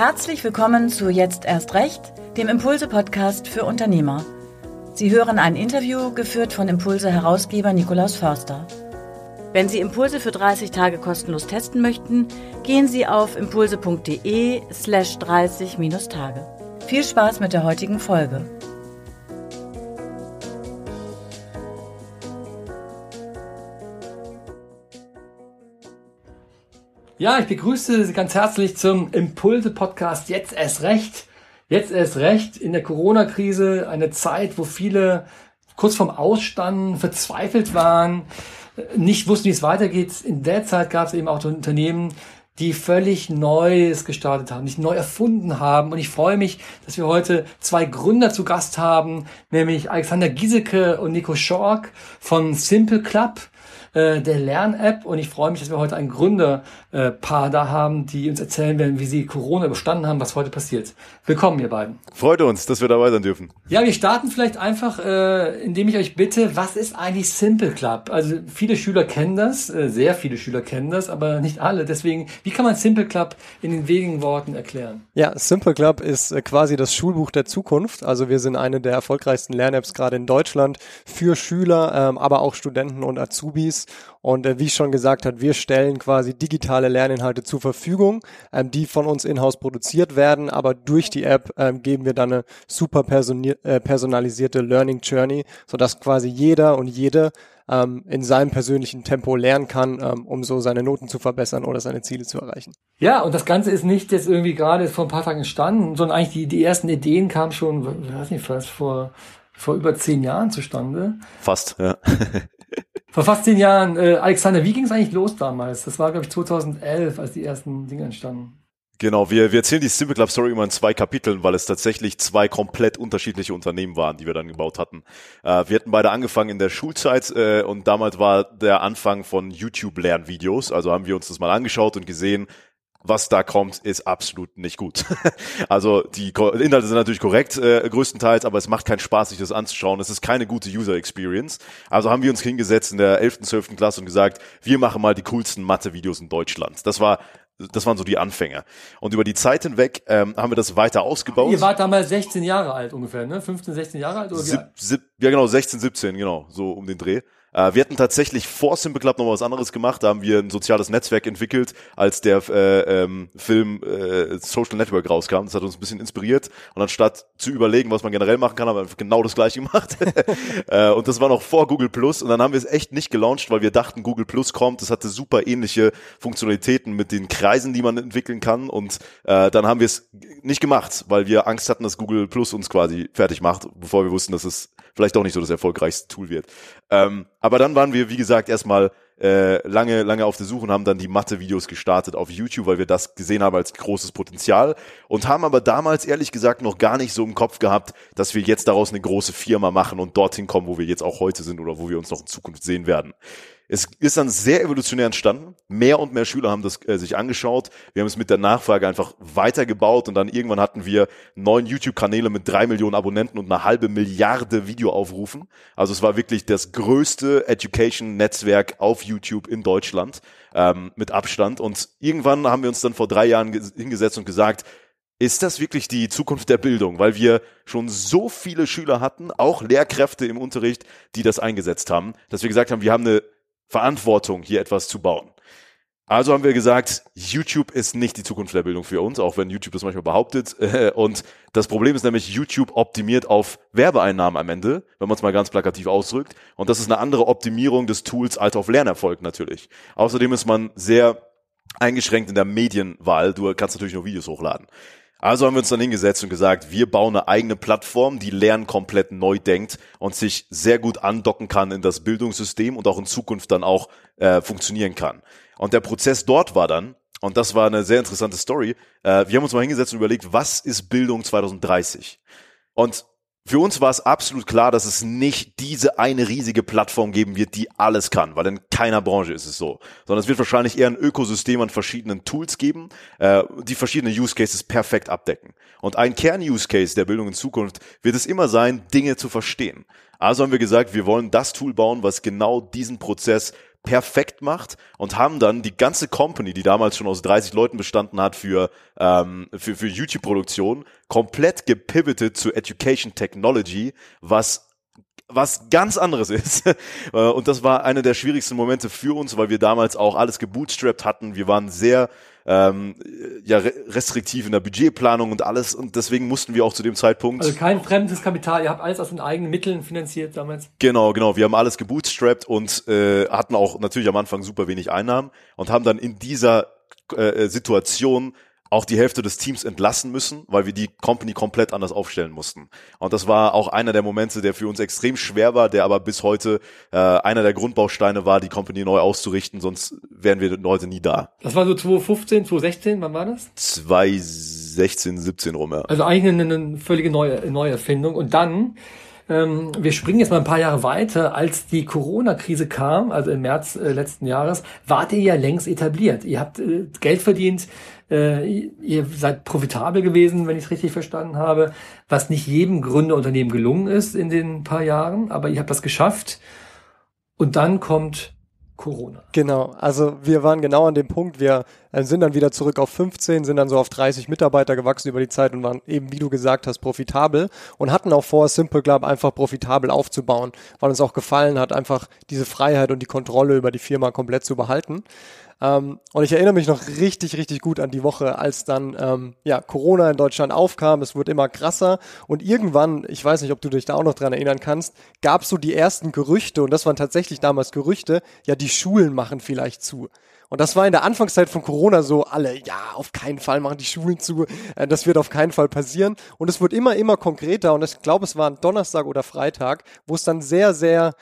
Herzlich willkommen zu Jetzt erst recht, dem Impulse-Podcast für Unternehmer. Sie hören ein Interview geführt von Impulse-Herausgeber Nikolaus Förster. Wenn Sie Impulse für 30 Tage kostenlos testen möchten, gehen Sie auf impulse.de slash 30-Tage. Viel Spaß mit der heutigen Folge. Ja, ich begrüße Sie ganz herzlich zum Impulse-Podcast Jetzt erst recht. Jetzt erst recht in der Corona-Krise, eine Zeit, wo viele kurz vorm Ausstanden, verzweifelt waren, nicht wussten, wie es weitergeht. In der Zeit gab es eben auch Unternehmen, die völlig Neues gestartet haben, nicht neu erfunden haben. Und ich freue mich, dass wir heute zwei Gründer zu Gast haben, nämlich Alexander Giesecke und Nico Schork von Simple Club äh, der Lern-App und ich freue mich, dass wir heute ein Gründerpaar äh, da haben, die uns erzählen werden, wie sie Corona überstanden haben, was heute passiert. Willkommen, ihr beiden. Freut uns, dass wir dabei sein dürfen. Ja, wir starten vielleicht einfach, äh, indem ich euch bitte, was ist eigentlich Simple Club? Also viele Schüler kennen das, äh, sehr viele Schüler kennen das, aber nicht alle. Deswegen, wie kann man Simple Club in den wenigen Worten erklären? Ja, Simple Club ist äh, quasi das Schulbuch der Zukunft. Also wir sind eine der erfolgreichsten Lern-Apps gerade in Deutschland für Schüler, ähm, aber auch Studenten und Azubis und äh, wie ich schon gesagt hat, wir stellen quasi digitale Lerninhalte zur Verfügung, ähm, die von uns in-house produziert werden, aber durch die App ähm, geben wir dann eine super äh, personalisierte Learning Journey, sodass quasi jeder und jede ähm, in seinem persönlichen Tempo lernen kann, ähm, um so seine Noten zu verbessern oder seine Ziele zu erreichen. Ja, und das Ganze ist nicht jetzt irgendwie gerade vor ein paar Tagen entstanden, sondern eigentlich die, die ersten Ideen kamen schon, weiß nicht, fast vor, vor über zehn Jahren zustande. Fast, ja. Vor fast zehn Jahren. Äh, Alexander, wie ging es eigentlich los damals? Das war, glaube ich, 2011, als die ersten Dinge entstanden. Genau, wir, wir erzählen die Simple Club Story immer in zwei Kapiteln, weil es tatsächlich zwei komplett unterschiedliche Unternehmen waren, die wir dann gebaut hatten. Äh, wir hatten beide angefangen in der Schulzeit äh, und damals war der Anfang von YouTube-Lernvideos. Also haben wir uns das mal angeschaut und gesehen, was da kommt, ist absolut nicht gut. also die Inhalte sind natürlich korrekt äh, größtenteils, aber es macht keinen Spaß, sich das anzuschauen. Es ist keine gute User Experience. Also haben wir uns hingesetzt in der 11., 12. Klasse und gesagt, wir machen mal die coolsten Mathe-Videos in Deutschland. Das war das waren so die Anfänge. Und über die Zeit hinweg ähm, haben wir das weiter ausgebaut. Ihr wart damals 16 Jahre alt ungefähr, ne? 15, 16 Jahre alt? Oder sieb, sieb, ja, genau, 16, 17, genau, so um den Dreh. Äh, wir hatten tatsächlich vor Simple Club noch was anderes gemacht. Da haben wir ein soziales Netzwerk entwickelt, als der äh, ähm, Film äh, Social Network rauskam. Das hat uns ein bisschen inspiriert. Und anstatt zu überlegen, was man generell machen kann, haben wir genau das gleiche gemacht. äh, und das war noch vor Google Plus. Und dann haben wir es echt nicht gelauncht, weil wir dachten, Google Plus kommt. Das hatte super ähnliche Funktionalitäten mit den Kreisen, die man entwickeln kann. Und äh, dann haben wir es nicht gemacht, weil wir Angst hatten, dass Google Plus uns quasi fertig macht, bevor wir wussten, dass es vielleicht auch nicht so das erfolgreichste Tool wird. Ähm, aber dann waren wir, wie gesagt, erstmal äh, lange, lange auf der Suche und haben dann die Mathe-Videos gestartet auf YouTube, weil wir das gesehen haben als großes Potenzial und haben aber damals ehrlich gesagt noch gar nicht so im Kopf gehabt, dass wir jetzt daraus eine große Firma machen und dorthin kommen, wo wir jetzt auch heute sind oder wo wir uns noch in Zukunft sehen werden. Es ist dann sehr evolutionär entstanden. Mehr und mehr Schüler haben das äh, sich angeschaut. Wir haben es mit der Nachfrage einfach weitergebaut und dann irgendwann hatten wir neun YouTube-Kanäle mit drei Millionen Abonnenten und eine halbe Milliarde Videoaufrufen. Also es war wirklich das größte Education-Netzwerk auf YouTube in Deutschland ähm, mit Abstand. Und irgendwann haben wir uns dann vor drei Jahren hingesetzt und gesagt, ist das wirklich die Zukunft der Bildung? Weil wir schon so viele Schüler hatten, auch Lehrkräfte im Unterricht, die das eingesetzt haben, dass wir gesagt haben, wir haben eine Verantwortung, hier etwas zu bauen. Also haben wir gesagt, YouTube ist nicht die Zukunft der Bildung für uns, auch wenn YouTube das manchmal behauptet. Und das Problem ist nämlich, YouTube optimiert auf Werbeeinnahmen am Ende, wenn man es mal ganz plakativ ausdrückt. Und das ist eine andere Optimierung des Tools als auf Lernerfolg natürlich. Außerdem ist man sehr eingeschränkt in der Medienwahl. Du kannst natürlich nur Videos hochladen. Also haben wir uns dann hingesetzt und gesagt, wir bauen eine eigene Plattform, die Lernen komplett neu denkt und sich sehr gut andocken kann in das Bildungssystem und auch in Zukunft dann auch äh, funktionieren kann. Und der Prozess dort war dann, und das war eine sehr interessante Story, äh, wir haben uns mal hingesetzt und überlegt, was ist Bildung 2030? Und für uns war es absolut klar, dass es nicht diese eine riesige Plattform geben wird, die alles kann, weil in keiner Branche ist es so, sondern es wird wahrscheinlich eher ein Ökosystem an verschiedenen Tools geben, äh, die verschiedene Use Cases perfekt abdecken. Und ein Kern-Use Case der Bildung in Zukunft wird es immer sein, Dinge zu verstehen. Also haben wir gesagt, wir wollen das Tool bauen, was genau diesen Prozess perfekt macht und haben dann die ganze Company, die damals schon aus 30 Leuten bestanden hat für, ähm, für, für YouTube-Produktion, komplett gepivotet zu Education Technology, was was ganz anderes ist. Äh, und das war einer der schwierigsten Momente für uns, weil wir damals auch alles gebootstrapped hatten. Wir waren sehr ähm, ja, restriktiv in der Budgetplanung und alles und deswegen mussten wir auch zu dem Zeitpunkt. Also kein fremdes Kapital, ihr habt alles aus den eigenen Mitteln finanziert damals. Genau, genau. Wir haben alles gebootstrapped und äh, hatten auch natürlich am Anfang super wenig Einnahmen und haben dann in dieser äh, Situation auch die Hälfte des Teams entlassen müssen, weil wir die Company komplett anders aufstellen mussten. Und das war auch einer der Momente, der für uns extrem schwer war, der aber bis heute äh, einer der Grundbausteine war, die Company neu auszurichten, sonst wären wir heute nie da. Das war so 2015, 2016, wann war das? 2016, 17 rum, ja. Also eigentlich eine, eine völlige neue Neuerfindung. Und dann ähm, wir springen jetzt mal ein paar Jahre weiter. Als die Corona-Krise kam, also im März äh, letzten Jahres, wart ihr ja längst etabliert. Ihr habt äh, Geld verdient, äh, ihr seid profitabel gewesen, wenn ich es richtig verstanden habe, was nicht jedem Gründerunternehmen gelungen ist in den paar Jahren, aber ihr habt das geschafft. Und dann kommt Corona. Genau, also wir waren genau an dem Punkt, wir äh, sind dann wieder zurück auf 15, sind dann so auf 30 Mitarbeiter gewachsen über die Zeit und waren eben, wie du gesagt hast, profitabel und hatten auch vor, Simple Club einfach profitabel aufzubauen, weil uns auch gefallen hat, einfach diese Freiheit und die Kontrolle über die Firma komplett zu behalten. Ähm, und ich erinnere mich noch richtig, richtig gut an die Woche, als dann ähm, ja, Corona in Deutschland aufkam. Es wurde immer krasser. Und irgendwann, ich weiß nicht, ob du dich da auch noch dran erinnern kannst, gab es so die ersten Gerüchte, und das waren tatsächlich damals Gerüchte, ja, die Schulen machen vielleicht zu. Und das war in der Anfangszeit von Corona so, alle, ja, auf keinen Fall machen die Schulen zu, äh, das wird auf keinen Fall passieren. Und es wird immer, immer konkreter. Und ich glaube, es war ein Donnerstag oder Freitag, wo es dann sehr, sehr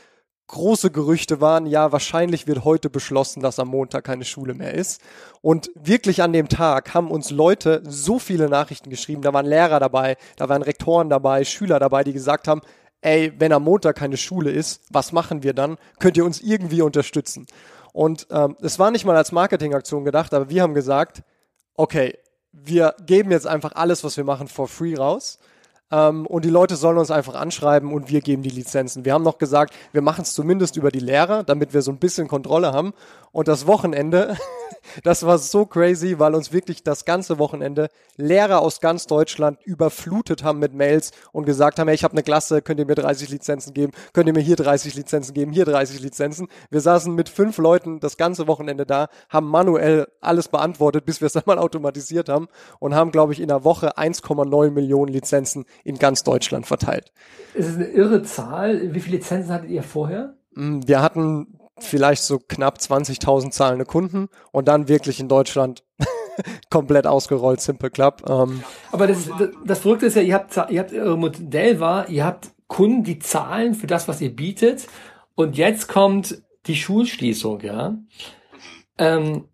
große Gerüchte waren, ja, wahrscheinlich wird heute beschlossen, dass am Montag keine Schule mehr ist. Und wirklich an dem Tag haben uns Leute so viele Nachrichten geschrieben, da waren Lehrer dabei, da waren Rektoren dabei, Schüler dabei, die gesagt haben, ey, wenn am Montag keine Schule ist, was machen wir dann? Könnt ihr uns irgendwie unterstützen? Und ähm, es war nicht mal als Marketingaktion gedacht, aber wir haben gesagt, okay, wir geben jetzt einfach alles, was wir machen, for free raus ähm, und die Leute sollen uns einfach anschreiben und wir geben die Lizenzen. Wir haben noch gesagt, wir machen es zumindest über die Lehrer, damit wir so ein bisschen Kontrolle haben. Und das Wochenende, das war so crazy, weil uns wirklich das ganze Wochenende Lehrer aus ganz Deutschland überflutet haben mit Mails und gesagt haben, hey, ich habe eine Klasse, könnt ihr mir 30 Lizenzen geben, könnt ihr mir hier 30 Lizenzen geben, hier 30 Lizenzen. Wir saßen mit fünf Leuten das ganze Wochenende da, haben manuell alles beantwortet, bis wir es dann mal automatisiert haben und haben, glaube ich, in der Woche 1,9 Millionen Lizenzen in ganz Deutschland verteilt. Es ist eine irre Zahl. Wie viele Lizenzen hattet ihr vorher? Mm, wir hatten vielleicht so knapp 20.000 zahlende Kunden und dann wirklich in Deutschland komplett ausgerollt, Simple Club. Ähm. Aber das, das, das Verrückte ist ja, ihr habt, ihr habt, euer Modell war, ihr habt Kunden, die zahlen für das, was ihr bietet und jetzt kommt die Schulschließung, ja. Ähm,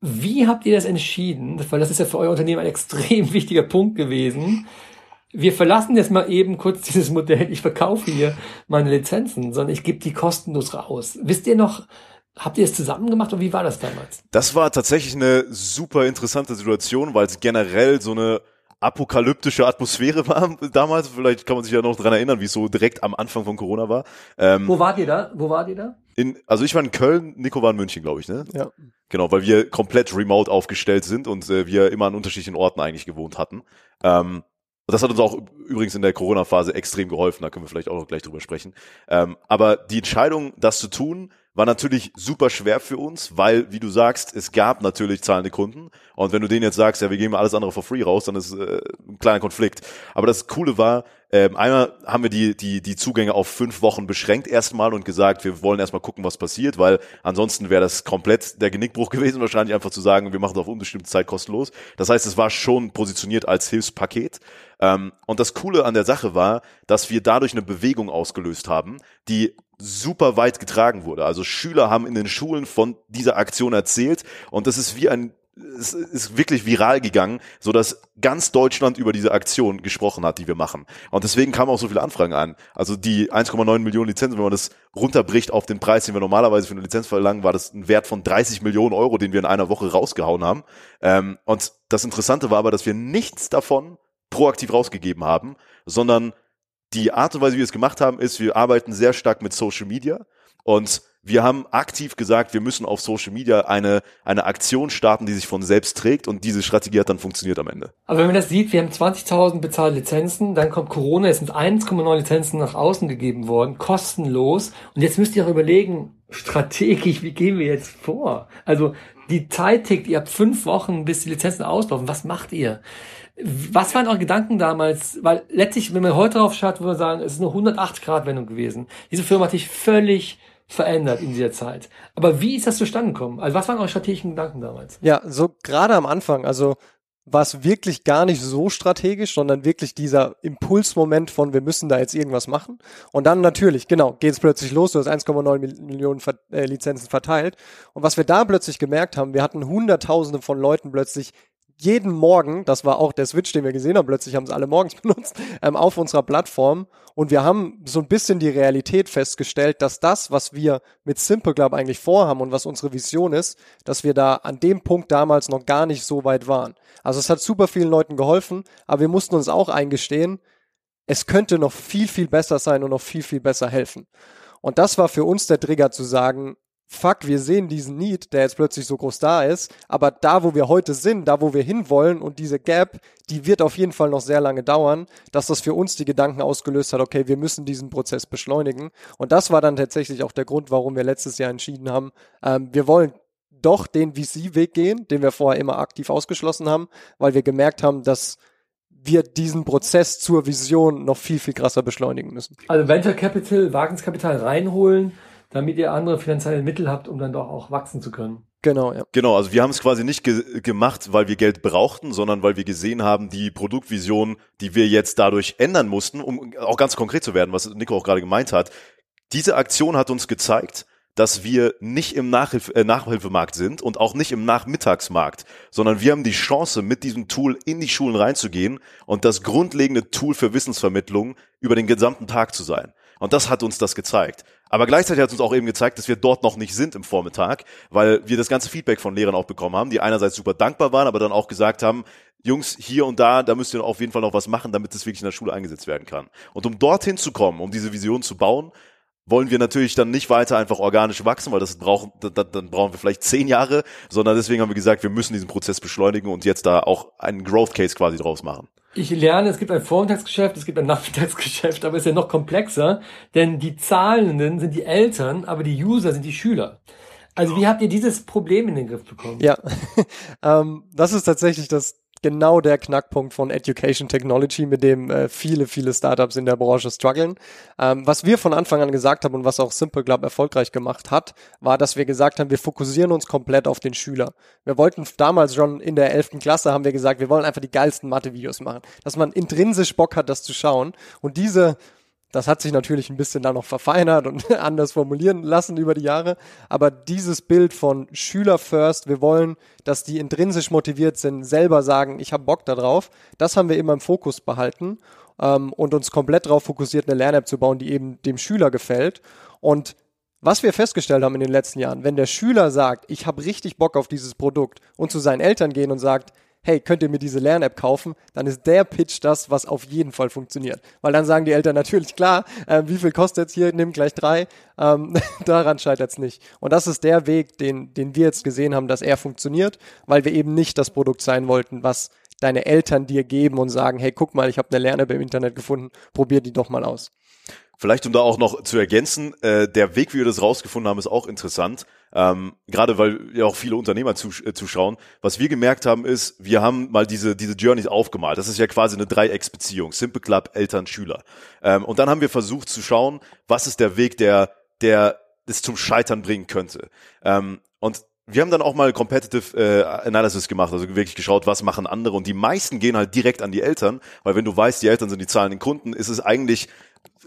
wie habt ihr das entschieden? Weil das ist ja für euer Unternehmen ein extrem wichtiger Punkt gewesen wir verlassen jetzt mal eben kurz dieses Modell, ich verkaufe hier meine Lizenzen, sondern ich gebe die kostenlos raus. Wisst ihr noch, habt ihr es zusammen gemacht oder wie war das damals? Das war tatsächlich eine super interessante Situation, weil es generell so eine apokalyptische Atmosphäre war damals. Vielleicht kann man sich ja noch dran erinnern, wie es so direkt am Anfang von Corona war. Ähm, Wo wart ihr da? Wo wart ihr da? In, also ich war in Köln, Nico war in München, glaube ich, ne? Ja. Genau, weil wir komplett remote aufgestellt sind und äh, wir immer an unterschiedlichen Orten eigentlich gewohnt hatten. Ähm, das hat uns auch übrigens in der Corona-Phase extrem geholfen, da können wir vielleicht auch noch gleich drüber sprechen. Ähm, aber die Entscheidung, das zu tun, war natürlich super schwer für uns, weil, wie du sagst, es gab natürlich zahlende Kunden. Und wenn du denen jetzt sagst, ja, wir geben alles andere for free raus, dann ist äh, ein kleiner Konflikt. Aber das Coole war, ähm, einmal haben wir die, die, die Zugänge auf fünf Wochen beschränkt erstmal und gesagt, wir wollen erstmal gucken, was passiert, weil ansonsten wäre das komplett der Genickbruch gewesen, wahrscheinlich einfach zu sagen, wir machen es auf unbestimmte Zeit kostenlos. Das heißt, es war schon positioniert als Hilfspaket. Ähm, und das Coole an der Sache war, dass wir dadurch eine Bewegung ausgelöst haben, die super weit getragen wurde. Also Schüler haben in den Schulen von dieser Aktion erzählt und das ist wie ein es ist wirklich viral gegangen, so dass ganz Deutschland über diese Aktion gesprochen hat, die wir machen. Und deswegen kamen auch so viele Anfragen an. Also die 1,9 Millionen Lizenzen, wenn man das runterbricht auf den Preis, den wir normalerweise für eine Lizenz verlangen, war das ein Wert von 30 Millionen Euro, den wir in einer Woche rausgehauen haben. Ähm, und das Interessante war aber, dass wir nichts davon proaktiv rausgegeben haben, sondern die Art und Weise, wie wir es gemacht haben, ist, wir arbeiten sehr stark mit Social Media und wir haben aktiv gesagt, wir müssen auf Social Media eine, eine Aktion starten, die sich von selbst trägt und diese Strategie hat dann funktioniert am Ende. Aber wenn man das sieht, wir haben 20.000 bezahlte Lizenzen, dann kommt Corona, es sind 1,9 Lizenzen nach außen gegeben worden, kostenlos. Und jetzt müsst ihr auch überlegen, strategisch, wie gehen wir jetzt vor? Also die Zeit tickt, ihr habt fünf Wochen, bis die Lizenzen auslaufen. Was macht ihr? Was waren eure Gedanken damals? Weil letztlich, wenn man heute drauf schaut, würde man sagen, es ist eine 180-Grad-Wendung gewesen. Diese Firma hat sich völlig verändert in dieser Zeit. Aber wie ist das zustande gekommen? Also was waren eure strategischen Gedanken damals? Ja, so gerade am Anfang, also war es wirklich gar nicht so strategisch, sondern wirklich dieser Impulsmoment von, wir müssen da jetzt irgendwas machen. Und dann natürlich, genau, geht es plötzlich los, du hast 1,9 Millionen Ver äh, Lizenzen verteilt. Und was wir da plötzlich gemerkt haben, wir hatten Hunderttausende von Leuten plötzlich jeden Morgen, das war auch der Switch, den wir gesehen haben, plötzlich haben es alle morgens benutzt, ähm, auf unserer Plattform. Und wir haben so ein bisschen die Realität festgestellt, dass das, was wir mit Simple Club eigentlich vorhaben und was unsere Vision ist, dass wir da an dem Punkt damals noch gar nicht so weit waren. Also es hat super vielen Leuten geholfen, aber wir mussten uns auch eingestehen, es könnte noch viel, viel besser sein und noch viel, viel besser helfen. Und das war für uns der Trigger zu sagen, fuck, wir sehen diesen Need, der jetzt plötzlich so groß da ist, aber da, wo wir heute sind, da, wo wir hinwollen und diese Gap, die wird auf jeden Fall noch sehr lange dauern, dass das für uns die Gedanken ausgelöst hat, okay, wir müssen diesen Prozess beschleunigen. Und das war dann tatsächlich auch der Grund, warum wir letztes Jahr entschieden haben, ähm, wir wollen doch den VC-Weg gehen, den wir vorher immer aktiv ausgeschlossen haben, weil wir gemerkt haben, dass wir diesen Prozess zur Vision noch viel, viel krasser beschleunigen müssen. Also Venture Capital, Wagniskapital reinholen, damit ihr andere finanzielle Mittel habt, um dann doch auch wachsen zu können. Genau, ja. Genau, also wir haben es quasi nicht ge gemacht, weil wir Geld brauchten, sondern weil wir gesehen haben, die Produktvision, die wir jetzt dadurch ändern mussten, um auch ganz konkret zu werden, was Nico auch gerade gemeint hat. Diese Aktion hat uns gezeigt, dass wir nicht im Nachhilf äh, Nachhilfemarkt sind und auch nicht im Nachmittagsmarkt, sondern wir haben die Chance, mit diesem Tool in die Schulen reinzugehen und das grundlegende Tool für Wissensvermittlung über den gesamten Tag zu sein. Und das hat uns das gezeigt. Aber gleichzeitig hat es uns auch eben gezeigt, dass wir dort noch nicht sind im Vormittag, weil wir das ganze Feedback von Lehrern auch bekommen haben, die einerseits super dankbar waren, aber dann auch gesagt haben, Jungs, hier und da, da müsst ihr auf jeden Fall noch was machen, damit es wirklich in der Schule eingesetzt werden kann. Und um dorthin zu kommen, um diese Vision zu bauen, wollen wir natürlich dann nicht weiter einfach organisch wachsen, weil das brauchen, dann, dann brauchen wir vielleicht zehn Jahre, sondern deswegen haben wir gesagt, wir müssen diesen Prozess beschleunigen und jetzt da auch einen Growth Case quasi draus machen. Ich lerne, es gibt ein Vormittagsgeschäft, es gibt ein Nachmittagsgeschäft, aber es ist ja noch komplexer, denn die Zahlenden sind die Eltern, aber die User sind die Schüler. Also wie habt ihr dieses Problem in den Griff bekommen? Ja, ähm, das ist tatsächlich das genau der Knackpunkt von Education Technology, mit dem äh, viele, viele Startups in der Branche strugglen. Ähm, was wir von Anfang an gesagt haben und was auch Simple Club erfolgreich gemacht hat, war, dass wir gesagt haben, wir fokussieren uns komplett auf den Schüler. Wir wollten damals schon in der 11. Klasse haben wir gesagt, wir wollen einfach die geilsten Mathe-Videos machen, dass man intrinsisch Bock hat, das zu schauen. Und diese das hat sich natürlich ein bisschen dann noch verfeinert und anders formulieren lassen über die Jahre. Aber dieses Bild von Schüler first, wir wollen, dass die intrinsisch motiviert sind, selber sagen, ich habe Bock darauf, das haben wir immer im Fokus behalten ähm, und uns komplett darauf fokussiert, eine Lern-App zu bauen, die eben dem Schüler gefällt. Und was wir festgestellt haben in den letzten Jahren, wenn der Schüler sagt, ich habe richtig Bock auf dieses Produkt und zu seinen Eltern gehen und sagt, hey, könnt ihr mir diese Lern-App kaufen, dann ist der Pitch das, was auf jeden Fall funktioniert. Weil dann sagen die Eltern natürlich, klar, äh, wie viel kostet jetzt hier, nimm gleich drei, ähm, daran scheitert es nicht. Und das ist der Weg, den, den wir jetzt gesehen haben, dass er funktioniert, weil wir eben nicht das Produkt sein wollten, was deine Eltern dir geben und sagen, hey, guck mal, ich habe eine Lern-App im Internet gefunden, probier die doch mal aus. Vielleicht um da auch noch zu ergänzen, äh, der Weg, wie wir das rausgefunden haben, ist auch interessant. Ähm, gerade weil ja auch viele Unternehmer zus äh, zuschauen. Was wir gemerkt haben, ist, wir haben mal diese, diese Journeys aufgemalt. Das ist ja quasi eine Dreiecksbeziehung. Simple Club, Eltern, Schüler. Ähm, und dann haben wir versucht zu schauen, was ist der Weg, der, der es zum Scheitern bringen könnte. Ähm, und wir haben dann auch mal Competitive äh, Analysis gemacht, also wirklich geschaut, was machen andere und die meisten gehen halt direkt an die Eltern, weil wenn du weißt, die Eltern sind die zahlenden Kunden, ist es eigentlich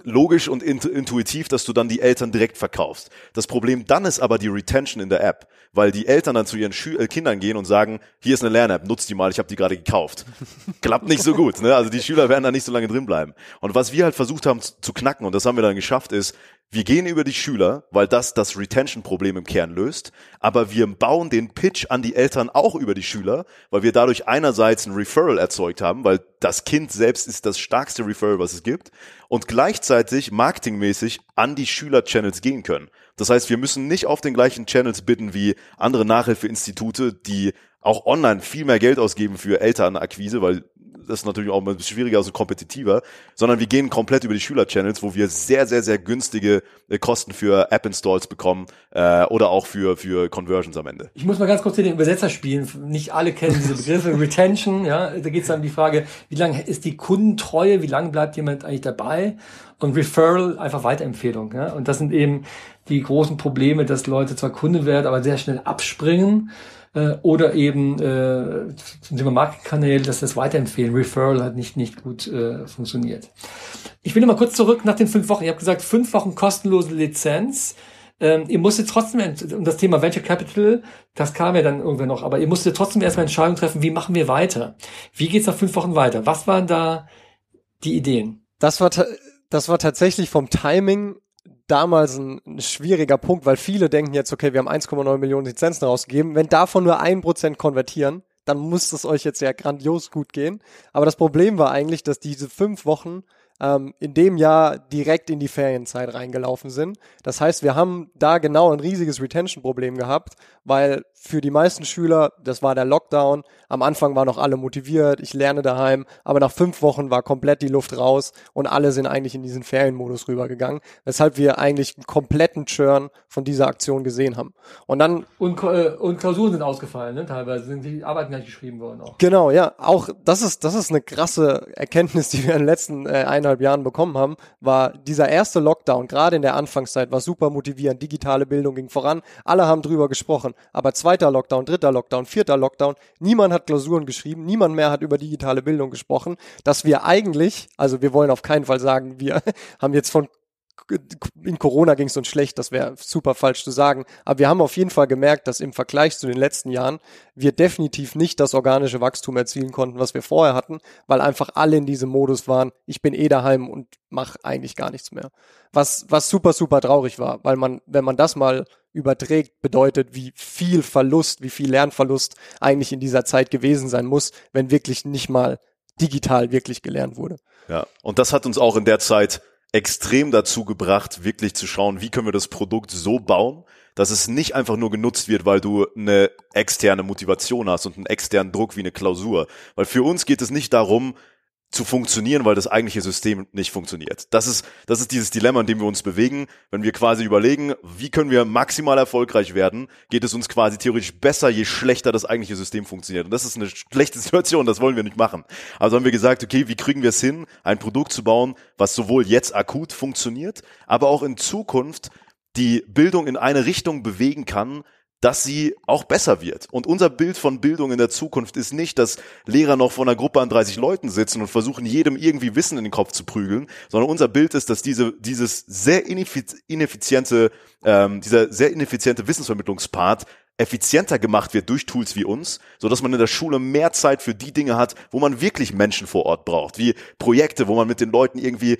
logisch und intuitiv, dass du dann die Eltern direkt verkaufst. Das Problem dann ist aber die Retention in der App, weil die Eltern dann zu ihren Schü äh, Kindern gehen und sagen, hier ist eine Lern-App, nutzt die mal, ich habe die gerade gekauft. Klappt nicht so gut, ne? Also die Schüler werden da nicht so lange drin bleiben. Und was wir halt versucht haben zu knacken, und das haben wir dann geschafft, ist, wir gehen über die Schüler, weil das das Retention-Problem im Kern löst, aber wir bauen den Pitch an die Eltern auch über die Schüler, weil wir dadurch einerseits ein Referral erzeugt haben, weil das Kind selbst ist das stärkste Referral, was es gibt, und gleichzeitig marketingmäßig an die Schüler-Channels gehen können. Das heißt, wir müssen nicht auf den gleichen Channels bitten wie andere Nachhilfeinstitute, die auch online viel mehr Geld ausgeben für Elternakquise, weil das ist natürlich auch ein bisschen schwieriger, also kompetitiver, sondern wir gehen komplett über die Schüler-Channels, wo wir sehr, sehr, sehr günstige äh, Kosten für App-Installs bekommen äh, oder auch für, für Conversions am Ende. Ich muss mal ganz kurz hier den Übersetzer spielen. Nicht alle kennen diese Begriffe. Retention, ja, da geht es dann um die Frage, wie lange ist die Kundentreue, wie lange bleibt jemand eigentlich dabei? Und Referral, einfach Weiterempfehlung. Ja? Und das sind eben die großen Probleme, dass Leute zwar Kunde werden, aber sehr schnell abspringen äh, oder eben äh, zum Thema Markenkanäle, dass das Weiterempfehlen, Referral halt nicht, nicht gut äh, funktioniert. Ich will noch mal kurz zurück nach den fünf Wochen. Ich habe gesagt, fünf Wochen kostenlose Lizenz. Ähm, ihr musstet trotzdem, und das Thema Venture Capital, das kam ja dann irgendwann noch, aber ihr musstet trotzdem erstmal Entscheidungen treffen, wie machen wir weiter? Wie geht's nach fünf Wochen weiter? Was waren da die Ideen? Das war, das war tatsächlich vom Timing damals ein, ein, schwieriger Punkt, weil viele denken jetzt, okay, wir haben 1,9 Millionen Lizenzen rausgegeben. Wenn davon nur ein Prozent konvertieren, dann muss es euch jetzt ja grandios gut gehen. Aber das Problem war eigentlich, dass diese fünf Wochen ähm, in dem Jahr direkt in die Ferienzeit reingelaufen sind. Das heißt, wir haben da genau ein riesiges Retention-Problem gehabt, weil für die meisten Schüler, das war der Lockdown, am Anfang waren noch alle motiviert, ich lerne daheim, aber nach fünf Wochen war komplett die Luft raus und alle sind eigentlich in diesen Ferienmodus rübergegangen, weshalb wir eigentlich einen kompletten Churn von dieser Aktion gesehen haben. Und dann... Und, äh, und Klausuren sind ausgefallen, ne? teilweise sind die Arbeiten gar nicht geschrieben worden auch. Genau, ja, auch das ist, das ist eine krasse Erkenntnis, die wir in den letzten äh, eineinhalb Jahren bekommen haben, war dieser erste Lockdown, gerade in der Anfangszeit, war super motivierend, digitale Bildung ging voran, alle haben drüber gesprochen, aber zweiter Lockdown, dritter Lockdown, vierter Lockdown, niemand hat Klausuren geschrieben, niemand mehr hat über digitale Bildung gesprochen, dass wir eigentlich, also wir wollen auf keinen Fall sagen, wir haben jetzt von in Corona ging es uns schlecht, das wäre super falsch zu sagen. Aber wir haben auf jeden Fall gemerkt, dass im Vergleich zu den letzten Jahren wir definitiv nicht das organische Wachstum erzielen konnten, was wir vorher hatten, weil einfach alle in diesem Modus waren, ich bin eh daheim und mache eigentlich gar nichts mehr. Was, was super, super traurig war, weil man, wenn man das mal überträgt, bedeutet, wie viel Verlust, wie viel Lernverlust eigentlich in dieser Zeit gewesen sein muss, wenn wirklich nicht mal digital wirklich gelernt wurde. Ja, und das hat uns auch in der Zeit extrem dazu gebracht, wirklich zu schauen, wie können wir das Produkt so bauen, dass es nicht einfach nur genutzt wird, weil du eine externe Motivation hast und einen externen Druck wie eine Klausur. Weil für uns geht es nicht darum, zu funktionieren, weil das eigentliche System nicht funktioniert. Das ist, das ist dieses Dilemma, in dem wir uns bewegen. Wenn wir quasi überlegen, wie können wir maximal erfolgreich werden, geht es uns quasi theoretisch besser, je schlechter das eigentliche System funktioniert. Und das ist eine schlechte Situation, das wollen wir nicht machen. Also haben wir gesagt, okay, wie kriegen wir es hin, ein Produkt zu bauen, was sowohl jetzt akut funktioniert, aber auch in Zukunft die Bildung in eine Richtung bewegen kann, dass sie auch besser wird. Und unser Bild von Bildung in der Zukunft ist nicht, dass Lehrer noch vor einer Gruppe an 30 Leuten sitzen und versuchen, jedem irgendwie Wissen in den Kopf zu prügeln, sondern unser Bild ist, dass diese, dieses sehr ineffiziente, ähm, dieser sehr ineffiziente Wissensvermittlungspart effizienter gemacht wird durch Tools wie uns, so dass man in der Schule mehr Zeit für die Dinge hat, wo man wirklich Menschen vor Ort braucht, wie Projekte, wo man mit den Leuten irgendwie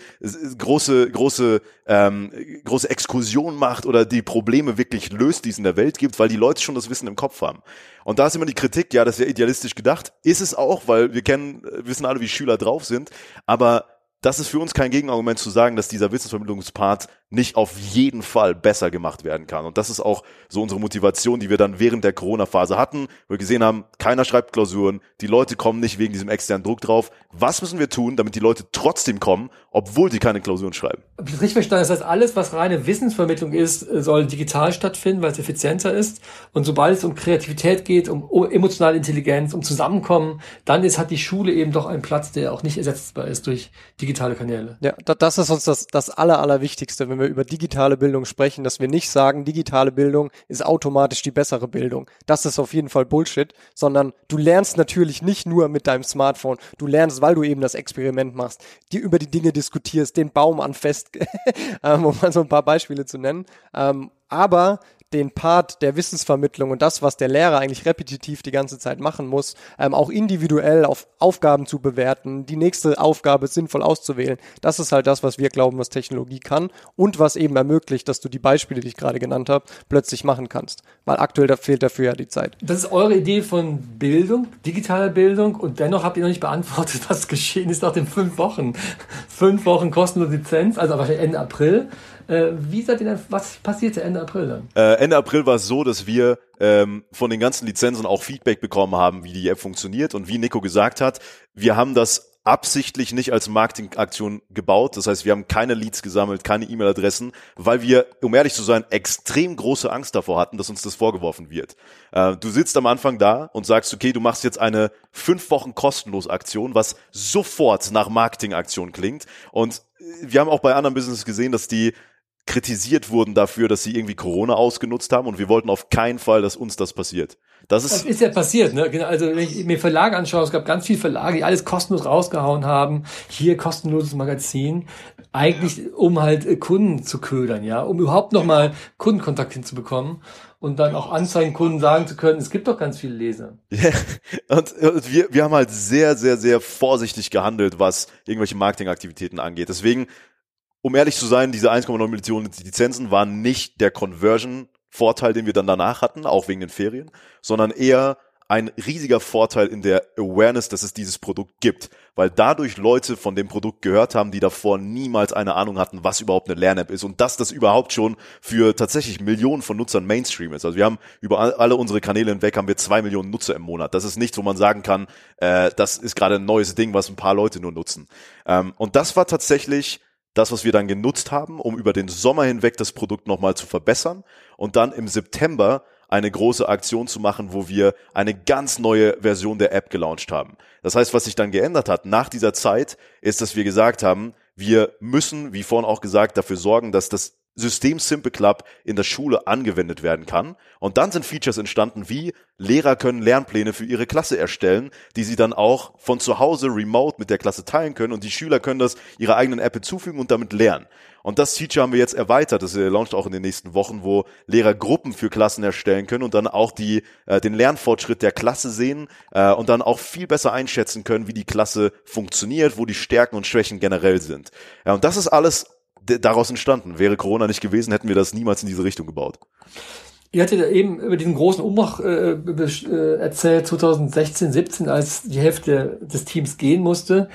große große ähm, große Exkursionen macht oder die Probleme wirklich löst, die es in der Welt gibt, weil die Leute schon das Wissen im Kopf haben. Und da ist immer die Kritik, ja, das wäre idealistisch gedacht, ist es auch, weil wir kennen wissen alle, wie Schüler drauf sind, aber das ist für uns kein Gegenargument zu sagen, dass dieser Wissensvermittlungspart nicht auf jeden Fall besser gemacht werden kann. Und das ist auch so unsere Motivation, die wir dann während der Corona-Phase hatten, wo wir gesehen haben, keiner schreibt Klausuren, die Leute kommen nicht wegen diesem externen Druck drauf. Was müssen wir tun, damit die Leute trotzdem kommen, obwohl die keine Klausuren schreiben? Ob ich das richtig verstanden Das heißt, alles, was reine Wissensvermittlung ist, soll digital stattfinden, weil es effizienter ist. Und sobald es um Kreativität geht, um emotionale Intelligenz, um Zusammenkommen, dann ist, hat die Schule eben doch einen Platz, der auch nicht ersetzbar ist durch digitale Kanäle. Ja, das ist uns das, das Aller, Allerwichtigste, wenn wir über digitale Bildung sprechen, dass wir nicht sagen, digitale Bildung ist automatisch die bessere Bildung. Das ist auf jeden Fall Bullshit, sondern du lernst natürlich nicht nur mit deinem Smartphone. Du lernst, weil du eben das Experiment machst, die über die Dinge diskutierst, den Baum anfest, ähm, um mal so ein paar Beispiele zu nennen. Ähm, aber den Part der Wissensvermittlung und das, was der Lehrer eigentlich repetitiv die ganze Zeit machen muss, ähm, auch individuell auf Aufgaben zu bewerten, die nächste Aufgabe sinnvoll auszuwählen. Das ist halt das, was wir glauben, was Technologie kann und was eben ermöglicht, dass du die Beispiele, die ich gerade genannt habe, plötzlich machen kannst. Weil aktuell da fehlt dafür ja die Zeit. Das ist eure Idee von Bildung, digitaler Bildung und dennoch habt ihr noch nicht beantwortet, was geschehen ist nach den fünf Wochen. fünf Wochen kostenlose Lizenz, also wahrscheinlich Ende April. Äh, wie seid ihr denn, was passierte Ende April dann? Äh, Ende April war es so, dass wir ähm, von den ganzen Lizenzen auch Feedback bekommen haben, wie die App funktioniert und wie Nico gesagt hat, wir haben das absichtlich nicht als Marketingaktion gebaut. Das heißt, wir haben keine Leads gesammelt, keine E-Mail-Adressen, weil wir, um ehrlich zu sein, extrem große Angst davor hatten, dass uns das vorgeworfen wird. Äh, du sitzt am Anfang da und sagst, okay, du machst jetzt eine fünf Wochen kostenlos Aktion, was sofort nach Marketingaktion klingt. Und wir haben auch bei anderen Businesses gesehen, dass die kritisiert wurden dafür, dass sie irgendwie Corona ausgenutzt haben und wir wollten auf keinen Fall, dass uns das passiert. Das ist, das ist ja passiert, ne? Genau, also wenn ich mir Verlage anschaue, es gab ganz viele Verlage, die alles kostenlos rausgehauen haben. Hier kostenloses Magazin, eigentlich um halt Kunden zu ködern, ja, um überhaupt nochmal Kundenkontakt hinzubekommen und dann auch Anzeigenkunden sagen zu können, es gibt doch ganz viele Leser. Ja, und, und wir, wir haben halt sehr, sehr, sehr vorsichtig gehandelt, was irgendwelche Marketingaktivitäten angeht. Deswegen um ehrlich zu sein, diese 1,9 Millionen Lizenzen waren nicht der Conversion-Vorteil, den wir dann danach hatten, auch wegen den Ferien, sondern eher ein riesiger Vorteil in der Awareness, dass es dieses Produkt gibt, weil dadurch Leute von dem Produkt gehört haben, die davor niemals eine Ahnung hatten, was überhaupt eine Lern-App ist und dass das überhaupt schon für tatsächlich Millionen von Nutzern Mainstream ist. Also wir haben über alle unsere Kanäle hinweg haben wir zwei Millionen Nutzer im Monat. Das ist nichts, wo man sagen kann, äh, das ist gerade ein neues Ding, was ein paar Leute nur nutzen. Ähm, und das war tatsächlich das, was wir dann genutzt haben, um über den Sommer hinweg das Produkt nochmal zu verbessern und dann im September eine große Aktion zu machen, wo wir eine ganz neue Version der App gelauncht haben. Das heißt, was sich dann geändert hat nach dieser Zeit, ist, dass wir gesagt haben, wir müssen, wie vorhin auch gesagt, dafür sorgen, dass das System Simple Club in der Schule angewendet werden kann. Und dann sind Features entstanden wie Lehrer können Lernpläne für ihre Klasse erstellen, die sie dann auch von zu Hause remote mit der Klasse teilen können und die Schüler können das ihrer eigenen App hinzufügen und damit lernen. Und das Feature haben wir jetzt erweitert. Das launcht auch in den nächsten Wochen, wo Lehrer Gruppen für Klassen erstellen können und dann auch die, äh, den Lernfortschritt der Klasse sehen äh, und dann auch viel besser einschätzen können, wie die Klasse funktioniert, wo die Stärken und Schwächen generell sind. Ja, und das ist alles daraus entstanden. Wäre Corona nicht gewesen, hätten wir das niemals in diese Richtung gebaut. Ihr hattet ja eben über diesen großen Umbruch äh, äh erzählt, 2016, 17, als die Hälfte des Teams gehen musste.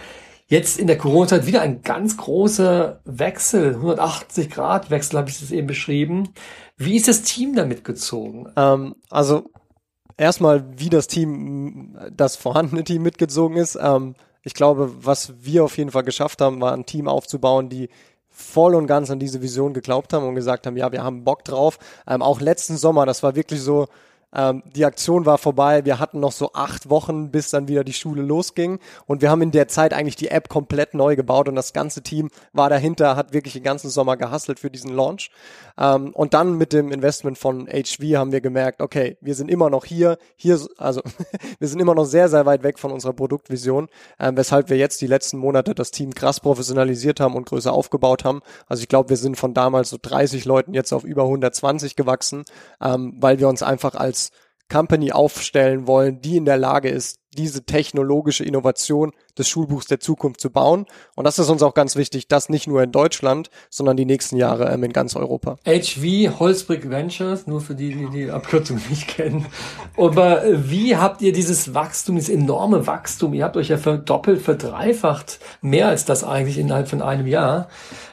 Jetzt in der Corona-Zeit wieder ein ganz großer Wechsel, 180 Grad Wechsel, habe ich das eben beschrieben. Wie ist das Team damit gezogen? Ähm, also erstmal, wie das Team, das vorhandene Team mitgezogen ist. Ähm, ich glaube, was wir auf jeden Fall geschafft haben, war ein Team aufzubauen, die voll und ganz an diese Vision geglaubt haben und gesagt haben, ja, wir haben Bock drauf. Ähm, auch letzten Sommer, das war wirklich so, ähm, die Aktion war vorbei. Wir hatten noch so acht Wochen, bis dann wieder die Schule losging. Und wir haben in der Zeit eigentlich die App komplett neu gebaut und das ganze Team war dahinter, hat wirklich den ganzen Sommer gehustelt für diesen Launch. Ähm, und dann mit dem Investment von HV haben wir gemerkt, okay, wir sind immer noch hier, hier, also wir sind immer noch sehr, sehr weit weg von unserer Produktvision, ähm, weshalb wir jetzt die letzten Monate das Team krass professionalisiert haben und größer aufgebaut haben. Also ich glaube, wir sind von damals so 30 Leuten jetzt auf über 120 gewachsen, ähm, weil wir uns einfach als Company aufstellen wollen, die in der Lage ist, diese technologische Innovation des Schulbuchs der Zukunft zu bauen. Und das ist uns auch ganz wichtig, das nicht nur in Deutschland, sondern die nächsten Jahre ähm, in ganz Europa. HV Holzbrick Ventures, nur für die, die die Abkürzung nicht kennen. Aber wie habt ihr dieses Wachstum, dieses enorme Wachstum, ihr habt euch ja verdoppelt, verdreifacht, mehr als das eigentlich innerhalb von einem Jahr.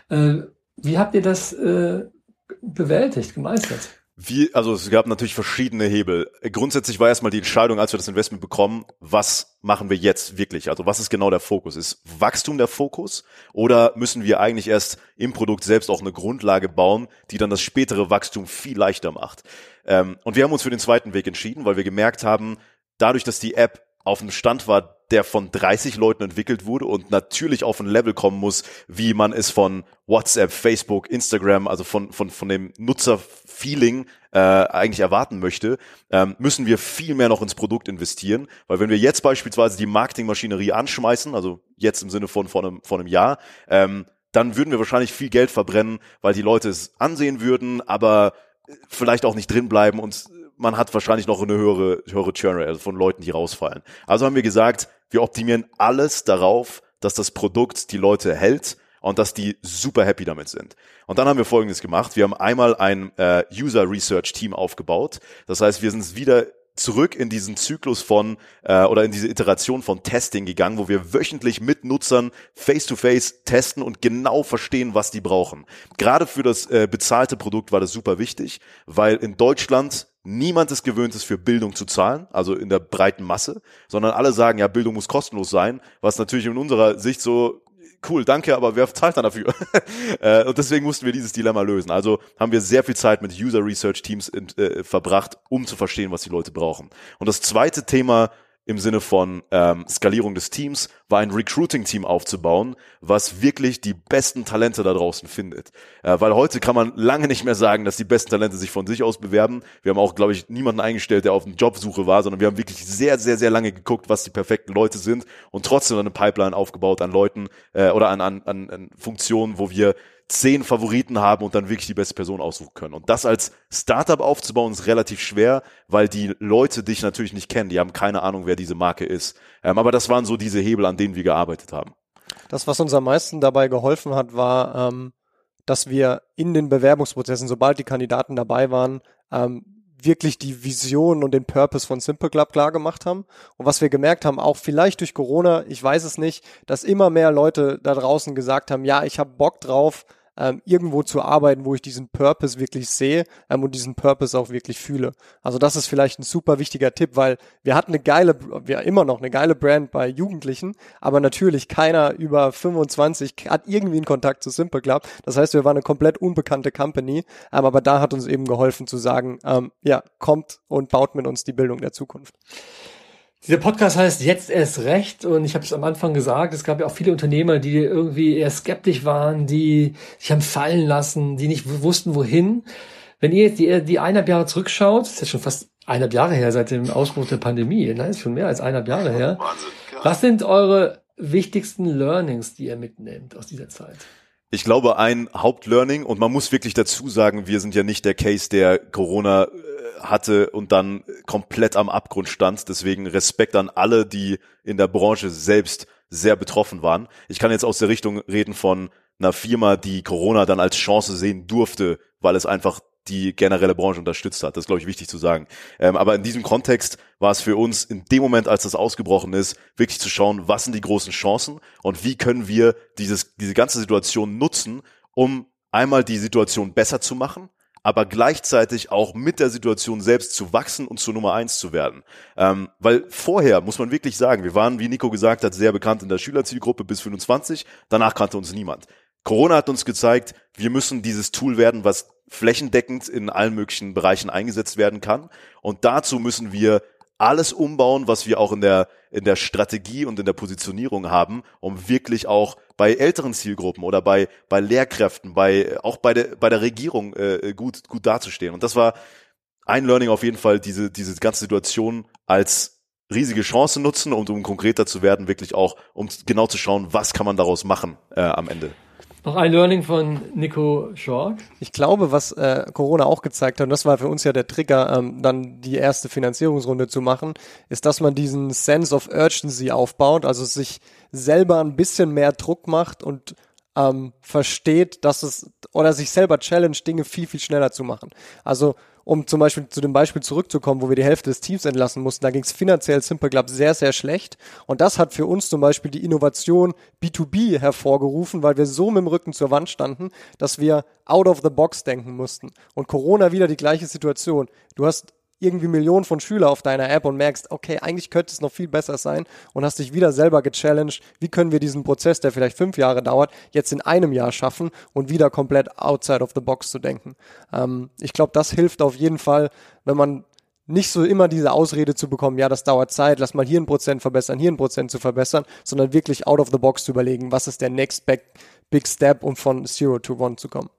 Äh, wie habt ihr das äh, bewältigt, gemeistert? Wie, also es gab natürlich verschiedene Hebel. Grundsätzlich war erstmal die Entscheidung, als wir das Investment bekommen, was machen wir jetzt wirklich? Also was ist genau der Fokus? Ist Wachstum der Fokus oder müssen wir eigentlich erst im Produkt selbst auch eine Grundlage bauen, die dann das spätere Wachstum viel leichter macht? Ähm, und wir haben uns für den zweiten Weg entschieden, weil wir gemerkt haben, dadurch, dass die App auf einem Stand war, der von 30 Leuten entwickelt wurde und natürlich auf ein Level kommen muss, wie man es von WhatsApp, Facebook, Instagram, also von, von, von dem Nutzerfeeling äh, eigentlich erwarten möchte, ähm, müssen wir viel mehr noch ins Produkt investieren. Weil wenn wir jetzt beispielsweise die Marketingmaschinerie anschmeißen, also jetzt im Sinne von vor einem, vor einem Jahr, ähm, dann würden wir wahrscheinlich viel Geld verbrennen, weil die Leute es ansehen würden, aber vielleicht auch nicht drin bleiben und man hat wahrscheinlich noch eine höhere, höhere Churn also von Leuten, die rausfallen. Also haben wir gesagt, wir optimieren alles darauf, dass das Produkt die Leute hält und dass die super happy damit sind. Und dann haben wir Folgendes gemacht. Wir haben einmal ein äh, User Research Team aufgebaut. Das heißt, wir sind wieder zurück in diesen Zyklus von äh, oder in diese Iteration von Testing gegangen, wo wir wöchentlich mit Nutzern face-to-face -face testen und genau verstehen, was die brauchen. Gerade für das äh, bezahlte Produkt war das super wichtig, weil in Deutschland niemand ist gewöhnt ist, für Bildung zu zahlen, also in der breiten Masse, sondern alle sagen, ja, Bildung muss kostenlos sein, was natürlich in unserer Sicht so cool, danke, aber wer zahlt dann dafür? Äh, und deswegen mussten wir dieses Dilemma lösen. Also haben wir sehr viel Zeit mit User Research Teams äh, verbracht, um zu verstehen, was die Leute brauchen. Und das zweite Thema im Sinne von ähm, Skalierung des Teams war ein Recruiting-Team aufzubauen, was wirklich die besten Talente da draußen findet. Äh, weil heute kann man lange nicht mehr sagen, dass die besten Talente sich von sich aus bewerben. Wir haben auch, glaube ich, niemanden eingestellt, der auf eine Jobsuche war, sondern wir haben wirklich sehr, sehr, sehr lange geguckt, was die perfekten Leute sind und trotzdem eine Pipeline aufgebaut an Leuten äh, oder an, an, an Funktionen, wo wir zehn Favoriten haben und dann wirklich die beste Person aussuchen können. Und das als Startup aufzubauen ist relativ schwer, weil die Leute dich natürlich nicht kennen. Die haben keine Ahnung, wer diese Marke ist. Ähm, aber das waren so diese Hebel, an denen wir gearbeitet haben. Das, was uns am meisten dabei geholfen hat, war, ähm, dass wir in den Bewerbungsprozessen, sobald die Kandidaten dabei waren, ähm, wirklich die Vision und den Purpose von Simple Club klar gemacht haben. Und was wir gemerkt haben, auch vielleicht durch Corona, ich weiß es nicht, dass immer mehr Leute da draußen gesagt haben, ja, ich habe Bock drauf, ähm, irgendwo zu arbeiten, wo ich diesen Purpose wirklich sehe ähm, und diesen Purpose auch wirklich fühle. Also das ist vielleicht ein super wichtiger Tipp, weil wir hatten eine geile, wir immer noch eine geile Brand bei Jugendlichen, aber natürlich keiner über 25 hat irgendwie einen Kontakt zu Simple Club. Das heißt, wir waren eine komplett unbekannte Company, ähm, aber da hat uns eben geholfen zu sagen, ähm, ja, kommt und baut mit uns die Bildung der Zukunft. Dieser Podcast heißt Jetzt erst recht und ich habe es am Anfang gesagt, es gab ja auch viele Unternehmer, die irgendwie eher skeptisch waren, die sich haben fallen lassen, die nicht wussten, wohin. Wenn ihr jetzt die, die eineinhalb Jahre zurückschaut, ist ja schon fast eineinhalb Jahre her seit dem Ausbruch der Pandemie, ne? ist schon mehr als eineinhalb Jahre her. Was sind eure wichtigsten Learnings, die ihr mitnehmt aus dieser Zeit? Ich glaube, ein Hauptlearning, und man muss wirklich dazu sagen, wir sind ja nicht der Case, der Corona äh, hatte und dann komplett am Abgrund stand. Deswegen Respekt an alle, die in der Branche selbst sehr betroffen waren. Ich kann jetzt aus der Richtung reden von einer Firma, die Corona dann als Chance sehen durfte, weil es einfach die generelle Branche unterstützt hat. Das ist, glaube ich, wichtig zu sagen. Ähm, aber in diesem Kontext war es für uns in dem Moment, als das ausgebrochen ist, wirklich zu schauen, was sind die großen Chancen und wie können wir dieses, diese ganze Situation nutzen, um einmal die Situation besser zu machen, aber gleichzeitig auch mit der Situation selbst zu wachsen und zur Nummer eins zu werden. Ähm, weil vorher, muss man wirklich sagen, wir waren, wie Nico gesagt hat, sehr bekannt in der Schülerzielgruppe bis 25, danach kannte uns niemand. Corona hat uns gezeigt, wir müssen dieses Tool werden, was flächendeckend in allen möglichen Bereichen eingesetzt werden kann. Und dazu müssen wir alles umbauen, was wir auch in der, in der Strategie und in der Positionierung haben, um wirklich auch bei älteren Zielgruppen oder bei, bei Lehrkräften, bei, auch bei der, bei der Regierung äh, gut, gut dazustehen. Und das war ein Learning auf jeden Fall, diese, diese ganze Situation als riesige Chance nutzen und um konkreter zu werden, wirklich auch, um genau zu schauen, was kann man daraus machen äh, am Ende. Noch ein Learning von Nico Schork. Ich glaube, was äh, Corona auch gezeigt hat, und das war für uns ja der Trigger, ähm, dann die erste Finanzierungsrunde zu machen, ist, dass man diesen Sense of Urgency aufbaut, also sich selber ein bisschen mehr Druck macht und ähm, versteht, dass es oder sich selber challenge, Dinge viel, viel schneller zu machen. Also um zum Beispiel zu dem Beispiel zurückzukommen, wo wir die Hälfte des Teams entlassen mussten, da ging es finanziell Simple Club sehr, sehr schlecht. Und das hat für uns zum Beispiel die Innovation B2B hervorgerufen, weil wir so mit dem Rücken zur Wand standen, dass wir out of the box denken mussten. Und Corona wieder die gleiche Situation. Du hast irgendwie Millionen von Schüler auf deiner App und merkst, okay, eigentlich könnte es noch viel besser sein und hast dich wieder selber gechallenged, wie können wir diesen Prozess, der vielleicht fünf Jahre dauert, jetzt in einem Jahr schaffen und wieder komplett outside of the box zu denken. Ähm, ich glaube, das hilft auf jeden Fall, wenn man nicht so immer diese Ausrede zu bekommen, ja, das dauert Zeit, lass mal hier ein Prozent verbessern, hier ein Prozent zu verbessern, sondern wirklich out of the box zu überlegen, was ist der next big step, um von Zero to One zu kommen.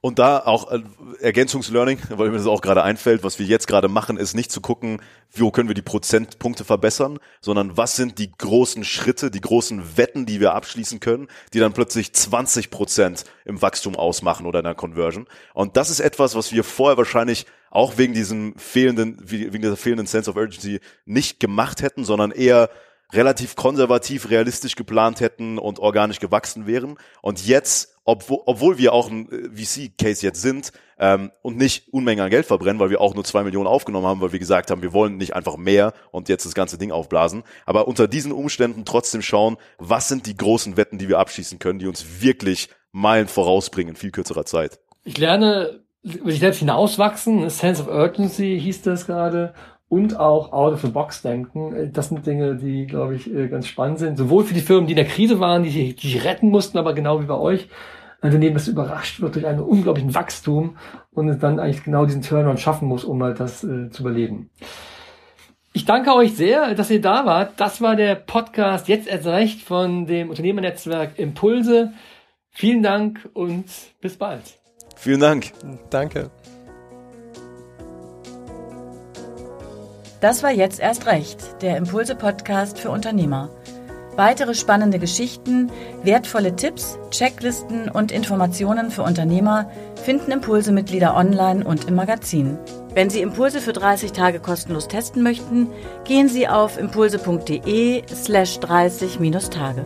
Und da auch äh, Ergänzungslearning, weil mir das auch gerade einfällt, was wir jetzt gerade machen, ist nicht zu gucken, wo können wir die Prozentpunkte verbessern, sondern was sind die großen Schritte, die großen Wetten, die wir abschließen können, die dann plötzlich 20 Prozent im Wachstum ausmachen oder in der Conversion. Und das ist etwas, was wir vorher wahrscheinlich auch wegen diesem fehlenden, wegen dieser fehlenden Sense of Urgency nicht gemacht hätten, sondern eher relativ konservativ, realistisch geplant hätten und organisch gewachsen wären. Und jetzt, obwohl, obwohl wir auch ein äh, VC-Case jetzt sind ähm, und nicht Unmengen an Geld verbrennen, weil wir auch nur zwei Millionen aufgenommen haben, weil wir gesagt haben, wir wollen nicht einfach mehr und jetzt das ganze Ding aufblasen. Aber unter diesen Umständen trotzdem schauen, was sind die großen Wetten, die wir abschließen können, die uns wirklich Meilen vorausbringen in viel kürzerer Zeit. Ich lerne über sich selbst hinauswachsen, Sense of Urgency hieß das gerade und auch out of the box denken. Äh, das sind Dinge, die, glaube ich, äh, ganz spannend sind. Sowohl für die Firmen, die in der Krise waren, die sich, die sich retten mussten, aber genau wie bei euch. Ein Unternehmen, das überrascht wird durch einen unglaublichen Wachstum und es dann eigentlich genau diesen Turnaround schaffen muss, um halt das äh, zu überleben. Ich danke euch sehr, dass ihr da wart. Das war der Podcast Jetzt erst recht von dem Unternehmernetzwerk Impulse. Vielen Dank und bis bald. Vielen Dank. Danke. Das war jetzt erst recht, der Impulse-Podcast für Unternehmer. Weitere spannende Geschichten, wertvolle Tipps, Checklisten und Informationen für Unternehmer finden Impulse-Mitglieder online und im Magazin. Wenn Sie Impulse für 30 Tage kostenlos testen möchten, gehen Sie auf impulse.de slash 30-Tage.